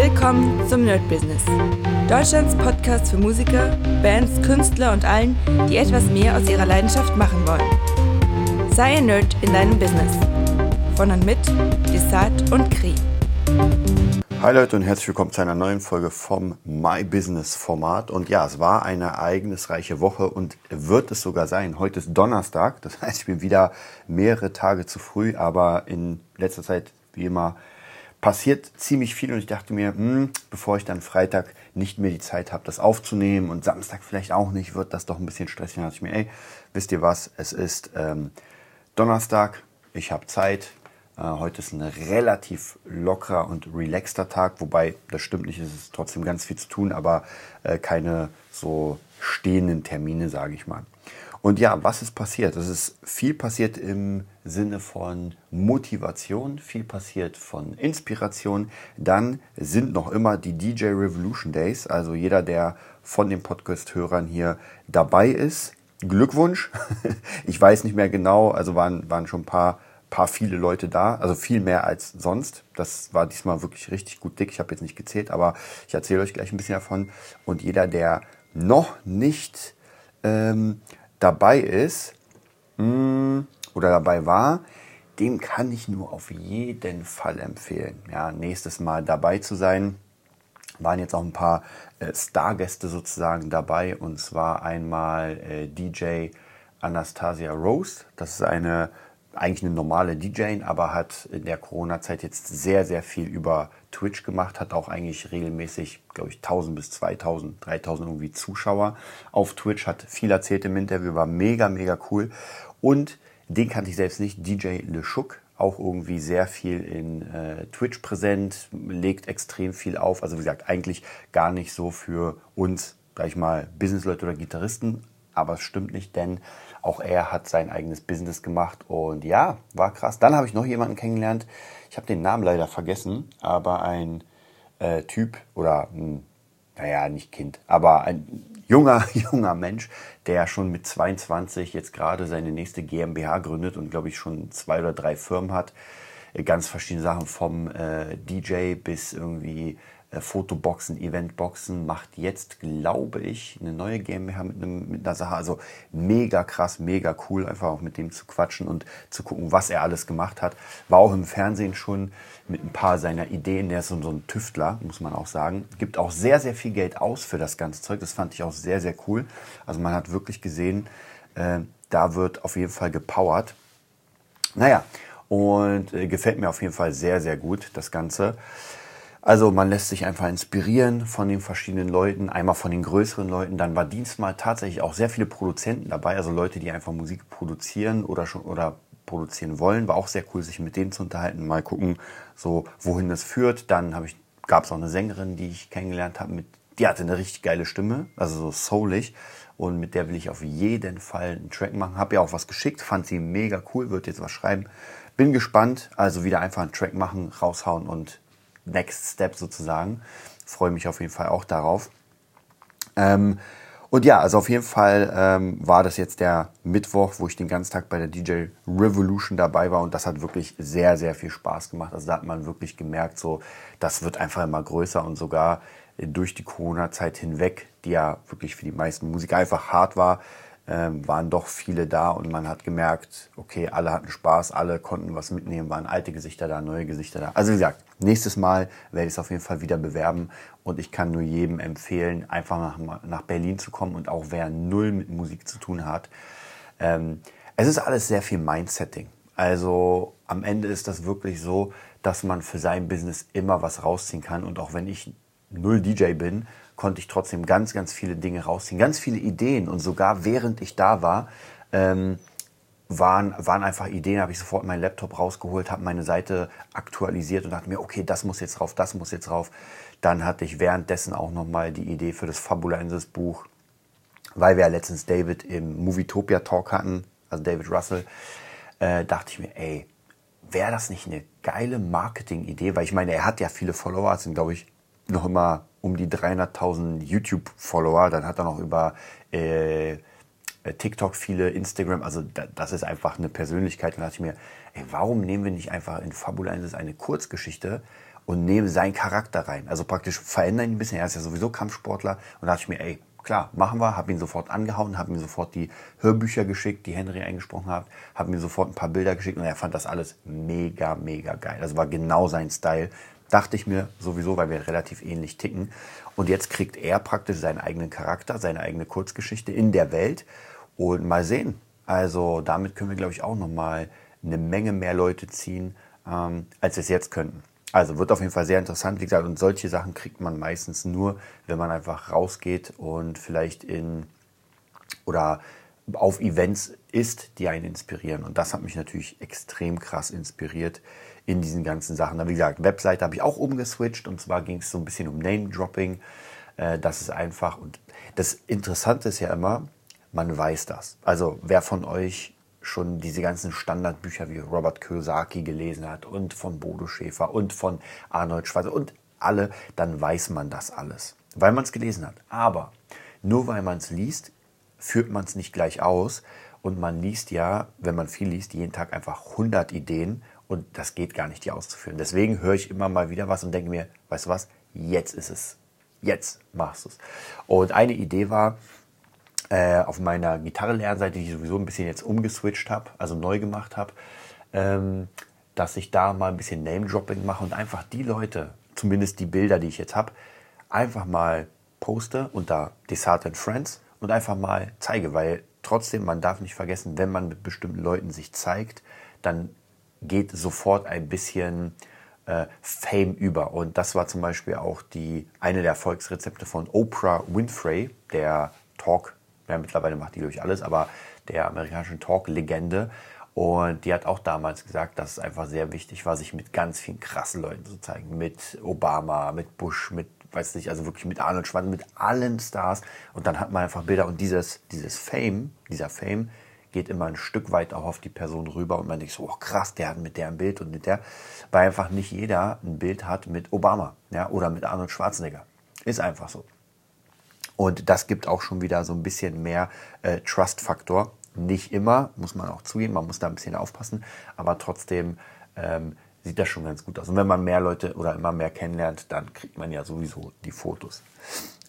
Willkommen zum Nerd Business. Deutschlands Podcast für Musiker, Bands, Künstler und allen, die etwas mehr aus ihrer Leidenschaft machen wollen. Sei ein Nerd in deinem Business. Von und mit Desart und Kri. Hi Leute und herzlich willkommen zu einer neuen Folge vom My Business Format. Und ja, es war eine ereignisreiche Woche und wird es sogar sein. Heute ist Donnerstag, das heißt, ich bin wieder mehrere Tage zu früh, aber in letzter Zeit, wie immer, passiert ziemlich viel und ich dachte mir, hm, bevor ich dann Freitag nicht mehr die Zeit habe, das aufzunehmen und Samstag vielleicht auch nicht, wird das doch ein bisschen stressig. Dann dachte ich mir, ey, wisst ihr was, es ist ähm, Donnerstag, ich habe Zeit. Äh, heute ist ein relativ lockerer und relaxter Tag, wobei das stimmt nicht, es ist trotzdem ganz viel zu tun, aber äh, keine so stehenden Termine, sage ich mal. Und ja, was ist passiert? Es ist viel passiert im Sinne von Motivation, viel passiert von Inspiration. Dann sind noch immer die DJ Revolution Days. Also jeder, der von den Podcast-Hörern hier dabei ist, Glückwunsch. Ich weiß nicht mehr genau, also waren, waren schon ein paar, paar viele Leute da, also viel mehr als sonst. Das war diesmal wirklich richtig gut dick. Ich habe jetzt nicht gezählt, aber ich erzähle euch gleich ein bisschen davon. Und jeder, der noch nicht ähm, dabei ist hm, oder dabei war, dem kann ich nur auf jeden Fall empfehlen, ja, nächstes Mal dabei zu sein. Waren jetzt auch ein paar äh, Stargäste sozusagen dabei und zwar einmal äh, DJ Anastasia Rose. Das ist eine eigentlich eine normale DJ, aber hat in der Corona-Zeit jetzt sehr, sehr viel über Twitch gemacht, hat auch eigentlich regelmäßig, glaube ich, 1000 bis 2000, 3000 irgendwie Zuschauer auf Twitch, hat viel erzählt im Interview, war mega, mega cool. Und den kannte ich selbst nicht, DJ Le Schuck, auch irgendwie sehr viel in äh, Twitch präsent, legt extrem viel auf. Also wie gesagt, eigentlich gar nicht so für uns, sag ich mal, Businessleute oder Gitarristen, aber es stimmt nicht, denn auch er hat sein eigenes Business gemacht und ja, war krass. Dann habe ich noch jemanden kennengelernt. Ich habe den Namen leider vergessen, aber ein äh, Typ oder ein, naja, nicht Kind, aber ein junger, junger Mensch, der schon mit 22 jetzt gerade seine nächste GmbH gründet und glaube ich schon zwei oder drei Firmen hat. Ganz verschiedene Sachen vom äh, DJ bis irgendwie äh, Fotoboxen, Eventboxen, macht jetzt, glaube ich, eine neue GmbH mit, einem, mit einer Sache. Also mega krass, mega cool, einfach auch mit dem zu quatschen und zu gucken, was er alles gemacht hat. War auch im Fernsehen schon mit ein paar seiner Ideen. Der ist so, ein Tüftler, muss man auch sagen. Gibt auch sehr, sehr viel Geld aus für das ganze Zeug. Das fand ich auch sehr, sehr cool. Also man hat wirklich gesehen, äh, da wird auf jeden Fall gepowert. Naja, und äh, gefällt mir auf jeden Fall sehr, sehr gut, das Ganze. Also man lässt sich einfach inspirieren von den verschiedenen Leuten, einmal von den größeren Leuten. Dann war diesmal tatsächlich auch sehr viele Produzenten dabei, also Leute, die einfach Musik produzieren oder schon oder produzieren wollen. War auch sehr cool, sich mit denen zu unterhalten, mal gucken, so wohin das führt. Dann habe ich gab es auch eine Sängerin, die ich kennengelernt habe, mit die hatte eine richtig geile Stimme, also so soulig und mit der will ich auf jeden Fall einen Track machen. Habe ja auch was geschickt, fand sie mega cool, wird jetzt was schreiben. Bin gespannt, also wieder einfach einen Track machen, raushauen und Next Step sozusagen. Freue mich auf jeden Fall auch darauf. Ähm, und ja, also auf jeden Fall ähm, war das jetzt der Mittwoch, wo ich den ganzen Tag bei der DJ Revolution dabei war und das hat wirklich sehr, sehr viel Spaß gemacht. Also da hat man wirklich gemerkt, so das wird einfach immer größer und sogar durch die Corona-Zeit hinweg, die ja wirklich für die meisten Musiker einfach hart war, waren doch viele da und man hat gemerkt, okay, alle hatten Spaß, alle konnten was mitnehmen, waren alte Gesichter da, neue Gesichter da. Also wie gesagt, nächstes Mal werde ich es auf jeden Fall wieder bewerben und ich kann nur jedem empfehlen, einfach nach, nach Berlin zu kommen und auch wer null mit Musik zu tun hat. Ähm, es ist alles sehr viel Mindsetting. Also am Ende ist das wirklich so, dass man für sein Business immer was rausziehen kann und auch wenn ich null DJ bin, konnte ich trotzdem ganz, ganz viele Dinge rausziehen, ganz viele Ideen. Und sogar während ich da war, ähm, waren, waren einfach Ideen, habe ich sofort meinen Laptop rausgeholt, habe meine Seite aktualisiert und dachte mir, okay, das muss jetzt drauf, das muss jetzt drauf. Dann hatte ich währenddessen auch nochmal die Idee für das Fabulensis Buch, weil wir ja letztens David im Movietopia Talk hatten, also David Russell, äh, dachte ich mir, ey, wäre das nicht eine geile Marketing-Idee? Weil ich meine, er hat ja viele Follower, sind glaube ich noch immer um die 300.000 YouTube-Follower. Dann hat er noch über äh, äh, TikTok viele, Instagram, also da, das ist einfach eine Persönlichkeit. Und da dachte ich mir, ey, warum nehmen wir nicht einfach in Fabulensis eine Kurzgeschichte und nehmen seinen Charakter rein? Also praktisch verändern ihn ein bisschen. Er ist ja sowieso Kampfsportler. Und da dachte ich mir, ey, klar, machen wir. Habe ihn sofort angehauen, habe ihm sofort die Hörbücher geschickt, die Henry eingesprochen hat, habe ihm sofort ein paar Bilder geschickt und er fand das alles mega, mega geil. Das war genau sein Style. Dachte ich mir sowieso, weil wir relativ ähnlich ticken. Und jetzt kriegt er praktisch seinen eigenen Charakter, seine eigene Kurzgeschichte in der Welt. Und mal sehen. Also damit können wir, glaube ich, auch nochmal eine Menge mehr Leute ziehen, ähm, als wir es jetzt könnten. Also wird auf jeden Fall sehr interessant, wie gesagt, und solche Sachen kriegt man meistens nur, wenn man einfach rausgeht und vielleicht in oder auf Events ist, die einen inspirieren. Und das hat mich natürlich extrem krass inspiriert in diesen ganzen Sachen. Wie gesagt, Webseite habe ich auch umgeswitcht und zwar ging es so ein bisschen um Name-Dropping. Äh, das ist einfach, und das Interessante ist ja immer, man weiß das. Also wer von euch schon diese ganzen Standardbücher wie Robert Kiyosaki gelesen hat und von Bodo Schäfer und von Arnold Schwarzer und alle, dann weiß man das alles, weil man es gelesen hat. Aber nur weil man es liest, führt man es nicht gleich aus. Und man liest ja, wenn man viel liest, jeden Tag einfach 100 Ideen und das geht gar nicht, die auszuführen. Deswegen höre ich immer mal wieder was und denke mir, weißt du was, jetzt ist es. Jetzt machst du es. Und eine Idee war, äh, auf meiner Gitarre-Lernseite, die ich sowieso ein bisschen jetzt umgeswitcht habe, also neu gemacht habe, ähm, dass ich da mal ein bisschen Name-Dropping mache und einfach die Leute, zumindest die Bilder, die ich jetzt habe, einfach mal poste unter Desart and Friends und einfach mal zeige, weil trotzdem, man darf nicht vergessen, wenn man mit bestimmten Leuten sich zeigt, dann geht sofort ein bisschen äh, Fame über. Und das war zum Beispiel auch die, eine der Erfolgsrezepte von Oprah Winfrey, der Talk ja, mittlerweile macht die durch alles, aber der amerikanischen Talk-Legende. Und die hat auch damals gesagt, dass es einfach sehr wichtig war, sich mit ganz vielen krassen Leuten zu zeigen. Mit Obama, mit Bush, mit, weiß nicht, also wirklich mit Arnold Schwarzenegger, mit allen Stars. Und dann hat man einfach Bilder. Und dieses, dieses Fame, dieser Fame, geht immer ein Stück weit auch auf die Person rüber und man denkt so, oh krass, der hat mit der ein Bild und mit der, weil einfach nicht jeder ein Bild hat mit Obama ja, oder mit Arnold Schwarzenegger. Ist einfach so. Und das gibt auch schon wieder so ein bisschen mehr äh, Trust-Faktor. Nicht immer, muss man auch zugeben, man muss da ein bisschen aufpassen, aber trotzdem ähm, sieht das schon ganz gut aus. Und wenn man mehr Leute oder immer mehr kennenlernt, dann kriegt man ja sowieso die Fotos.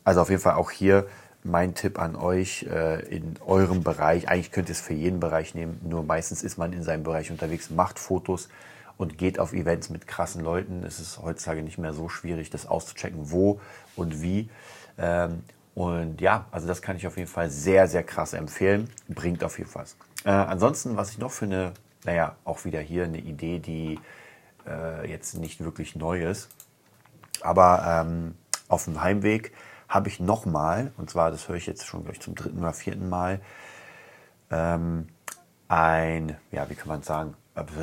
Also auf jeden Fall auch hier mein Tipp an euch äh, in eurem Bereich. Eigentlich könnt ihr es für jeden Bereich nehmen, nur meistens ist man in seinem Bereich unterwegs, macht Fotos und geht auf Events mit krassen Leuten. Es ist heutzutage nicht mehr so schwierig, das auszuchecken, wo und wie. Ähm, und ja, also das kann ich auf jeden Fall sehr, sehr krass empfehlen. Bringt auf jeden Fall. Äh, ansonsten, was ich noch eine, naja, auch wieder hier eine Idee, die äh, jetzt nicht wirklich neu ist. Aber ähm, auf dem Heimweg habe ich nochmal, und zwar, das höre ich jetzt schon, glaube ich, zum dritten oder vierten Mal, ähm, ein, ja, wie kann man sagen,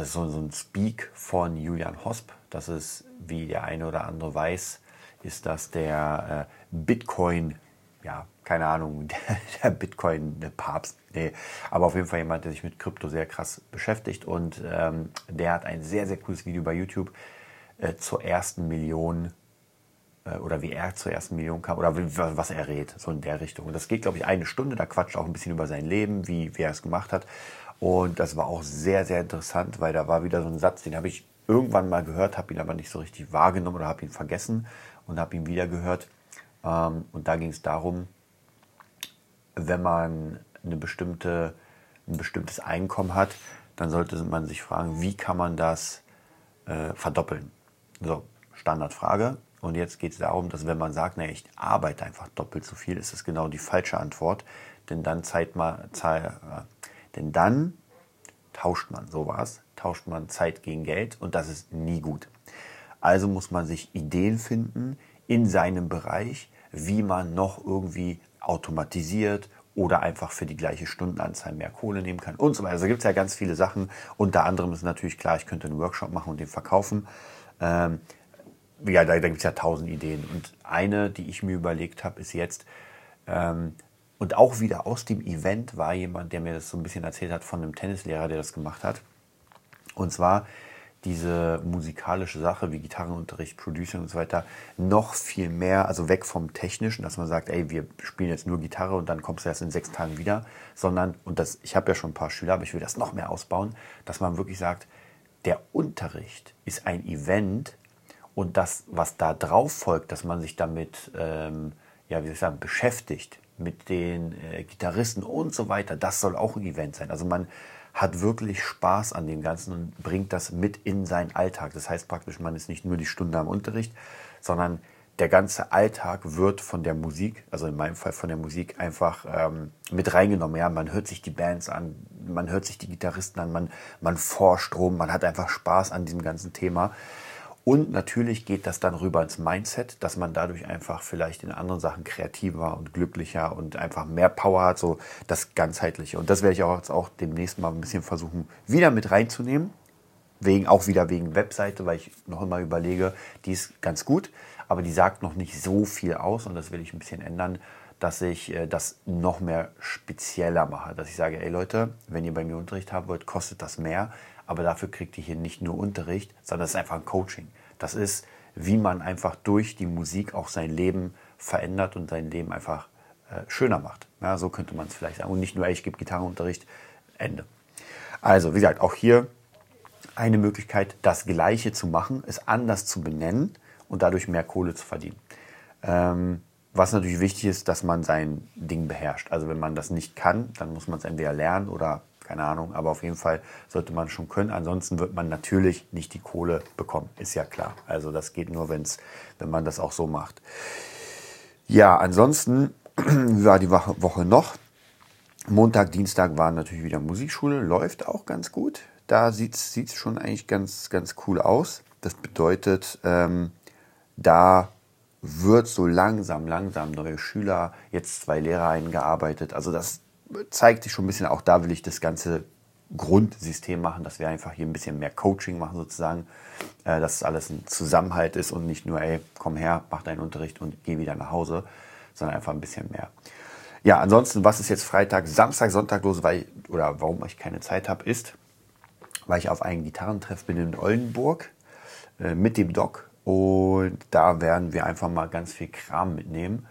so, so ein Speak von Julian Hosp. Das ist, wie der eine oder andere weiß, ist das der äh, Bitcoin ja, keine Ahnung, der, der Bitcoin-Papst. Nee, aber auf jeden Fall jemand, der sich mit Krypto sehr krass beschäftigt und ähm, der hat ein sehr, sehr cooles Video bei YouTube äh, zur ersten Million äh, oder wie er zur ersten Million kam oder was er rät, so in der Richtung. Und das geht, glaube ich, eine Stunde. Da quatscht auch ein bisschen über sein Leben, wie, wie er es gemacht hat. Und das war auch sehr, sehr interessant, weil da war wieder so ein Satz, den habe ich irgendwann mal gehört, habe ihn aber nicht so richtig wahrgenommen oder habe ihn vergessen und habe ihn wieder gehört. Ähm, und da ging es darum, wenn man eine bestimmte, ein bestimmtes Einkommen hat, dann sollte man sich fragen, wie kann man das äh, verdoppeln? So, Standardfrage. Und jetzt geht es darum, dass wenn man sagt, nee, ich arbeite einfach doppelt so viel, ist es genau die falsche Antwort. Denn dann, Zeit mal, Zeit, äh, denn dann tauscht man sowas, tauscht man Zeit gegen Geld und das ist nie gut. Also muss man sich Ideen finden in seinem Bereich, wie man noch irgendwie automatisiert oder einfach für die gleiche Stundenanzahl mehr Kohle nehmen kann und so weiter. Also gibt es ja ganz viele Sachen. Unter anderem ist natürlich klar, ich könnte einen Workshop machen und den verkaufen. Ähm, ja, da, da gibt es ja tausend Ideen. Und eine, die ich mir überlegt habe, ist jetzt, ähm, und auch wieder aus dem Event war jemand, der mir das so ein bisschen erzählt hat von einem Tennislehrer, der das gemacht hat. Und zwar diese musikalische Sache wie Gitarrenunterricht, Producing und so weiter noch viel mehr, also weg vom Technischen, dass man sagt, ey, wir spielen jetzt nur Gitarre und dann kommst du erst in sechs Tagen wieder, sondern, und das, ich habe ja schon ein paar Schüler, aber ich will das noch mehr ausbauen, dass man wirklich sagt, der Unterricht ist ein Event und das, was da drauf folgt, dass man sich damit, ähm, ja, wie soll ich sagen, beschäftigt, mit den äh, Gitarristen und so weiter, das soll auch ein Event sein. Also man hat wirklich Spaß an dem Ganzen und bringt das mit in seinen Alltag. Das heißt praktisch, man ist nicht nur die Stunde am Unterricht, sondern der ganze Alltag wird von der Musik, also in meinem Fall von der Musik, einfach ähm, mit reingenommen. Ja, man hört sich die Bands an, man hört sich die Gitarristen an, man, man forscht rum, man hat einfach Spaß an diesem ganzen Thema. Und natürlich geht das dann rüber ins Mindset, dass man dadurch einfach vielleicht in anderen Sachen kreativer und glücklicher und einfach mehr Power hat, so das Ganzheitliche. Und das werde ich auch jetzt auch demnächst mal ein bisschen versuchen, wieder mit reinzunehmen. Wegen, auch wieder wegen Webseite, weil ich noch immer überlege, die ist ganz gut, aber die sagt noch nicht so viel aus und das will ich ein bisschen ändern, dass ich äh, das noch mehr spezieller mache. Dass ich sage, ey Leute, wenn ihr bei mir Unterricht haben wollt, kostet das mehr, aber dafür kriegt ihr hier nicht nur Unterricht, sondern es ist einfach ein Coaching. Das ist, wie man einfach durch die Musik auch sein Leben verändert und sein Leben einfach äh, schöner macht. Ja, so könnte man es vielleicht sagen. Und nicht nur, ey, ich gebe Gitarrenunterricht, Ende. Also, wie gesagt, auch hier eine Möglichkeit, das Gleiche zu machen, es anders zu benennen und dadurch mehr Kohle zu verdienen. Ähm, was natürlich wichtig ist, dass man sein Ding beherrscht. Also wenn man das nicht kann, dann muss man es entweder lernen oder keine Ahnung, aber auf jeden Fall sollte man schon können. Ansonsten wird man natürlich nicht die Kohle bekommen, ist ja klar. Also das geht nur, wenn's, wenn man das auch so macht. Ja, ansonsten war die Woche noch. Montag, Dienstag war natürlich wieder Musikschule, läuft auch ganz gut. Da sieht es schon eigentlich ganz, ganz cool aus. Das bedeutet, ähm, da wird so langsam, langsam neue Schüler, jetzt zwei Lehrer eingearbeitet. Also das zeigt sich schon ein bisschen, auch da will ich das ganze Grundsystem machen, dass wir einfach hier ein bisschen mehr Coaching machen sozusagen, äh, dass es alles ein Zusammenhalt ist und nicht nur, ey, komm her, mach deinen Unterricht und geh wieder nach Hause, sondern einfach ein bisschen mehr. Ja, ansonsten, was ist jetzt Freitag, Samstag, Sonntag los, weil, oder warum ich keine Zeit habe, ist, weil ich auf einen Gitarrentreff bin in Oldenburg äh, mit dem Doc und da werden wir einfach mal ganz viel Kram mitnehmen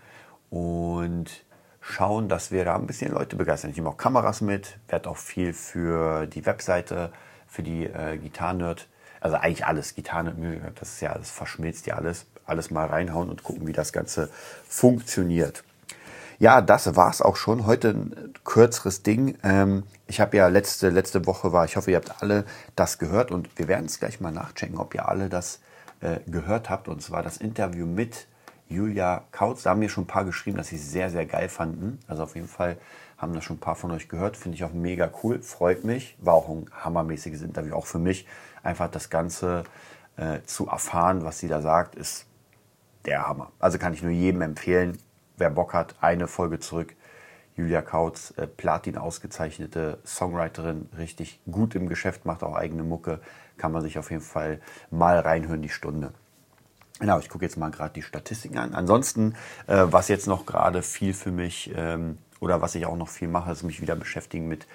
und schauen, dass wir da ein bisschen Leute begeistern. Ich nehme auch Kameras mit, werde auch viel für die Webseite, für die äh, Gitarrenerd, also eigentlich alles, Gitarrenerd, das ist ja alles, verschmilzt ja alles, alles mal reinhauen und gucken, wie das Ganze funktioniert. Ja, das war's auch schon. Heute ein kürzeres Ding. Ähm, ich habe ja letzte, letzte Woche war, ich hoffe, ihr habt alle das gehört und wir werden es gleich mal nachchecken, ob ihr alle das äh, gehört habt. Und zwar das Interview mit Julia Kautz. Da haben mir schon ein paar geschrieben, dass sie es sehr, sehr geil fanden. Also auf jeden Fall haben das schon ein paar von euch gehört. Finde ich auch mega cool. Freut mich. War auch ein hammermäßiges Interview, auch für mich. Einfach das Ganze äh, zu erfahren, was sie da sagt, ist der Hammer. Also kann ich nur jedem empfehlen, wer Bock hat, eine Folge zurück. Julia Kautz, äh, Platin ausgezeichnete Songwriterin, richtig gut im Geschäft, macht auch eigene Mucke. Kann man sich auf jeden Fall mal reinhören, die Stunde. Genau, ich gucke jetzt mal gerade die Statistiken an. Ansonsten, äh, was jetzt noch gerade viel für mich ähm, oder was ich auch noch viel mache, ist mich wieder beschäftigen mit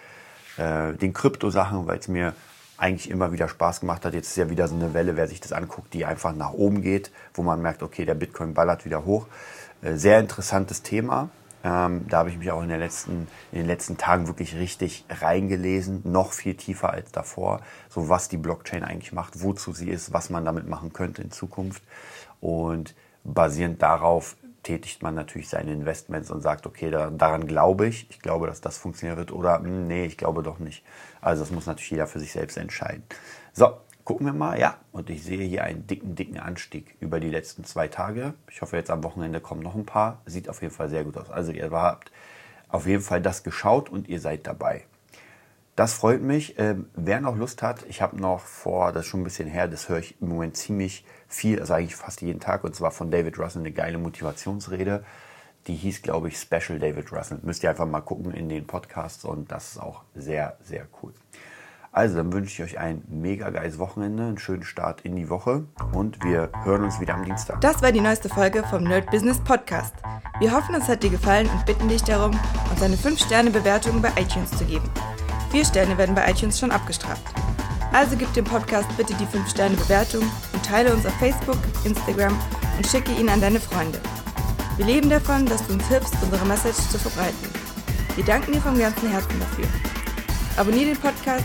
äh, den Krypto-Sachen, weil es mir eigentlich immer wieder Spaß gemacht hat. Jetzt ist ja wieder so eine Welle, wer sich das anguckt, die einfach nach oben geht, wo man merkt, okay, der Bitcoin ballert wieder hoch. Äh, sehr interessantes Thema. Ähm, da habe ich mich auch in, der letzten, in den letzten Tagen wirklich richtig reingelesen, noch viel tiefer als davor, so was die Blockchain eigentlich macht, wozu sie ist, was man damit machen könnte in Zukunft. Und basierend darauf tätigt man natürlich seine Investments und sagt, okay, da, daran glaube ich, ich glaube, dass das funktionieren wird oder mh, hm, nee, ich glaube doch nicht. Also das muss natürlich jeder für sich selbst entscheiden. So, gucken wir mal. Ja, und ich sehe hier einen dicken, dicken Anstieg über die letzten zwei Tage. Ich hoffe, jetzt am Wochenende kommen noch ein paar. Sieht auf jeden Fall sehr gut aus. Also ihr habt auf jeden Fall das geschaut und ihr seid dabei. Das freut mich. Ähm, wer noch Lust hat, ich habe noch vor, das ist schon ein bisschen her, das höre ich im Moment ziemlich viel, also eigentlich fast jeden Tag, und zwar von David Russell eine geile Motivationsrede. Die hieß, glaube ich, Special David Russell. Müsst ihr einfach mal gucken in den Podcasts und das ist auch sehr, sehr cool. Also, dann wünsche ich euch ein mega geiles Wochenende, einen schönen Start in die Woche und wir hören uns wieder am Dienstag. Das war die neueste Folge vom Nerd Business Podcast. Wir hoffen, es hat dir gefallen und bitten dich darum, uns eine 5-Sterne-Bewertung bei iTunes zu geben. Vier Sterne werden bei iTunes schon abgestraft. Also gib dem Podcast bitte die 5-Sterne-Bewertung und teile uns auf Facebook, Instagram und schicke ihn an deine Freunde. Wir leben davon, dass du uns hilfst, unsere Message zu verbreiten. Wir danken dir vom ganzen Herzen dafür. Abonnier den Podcast,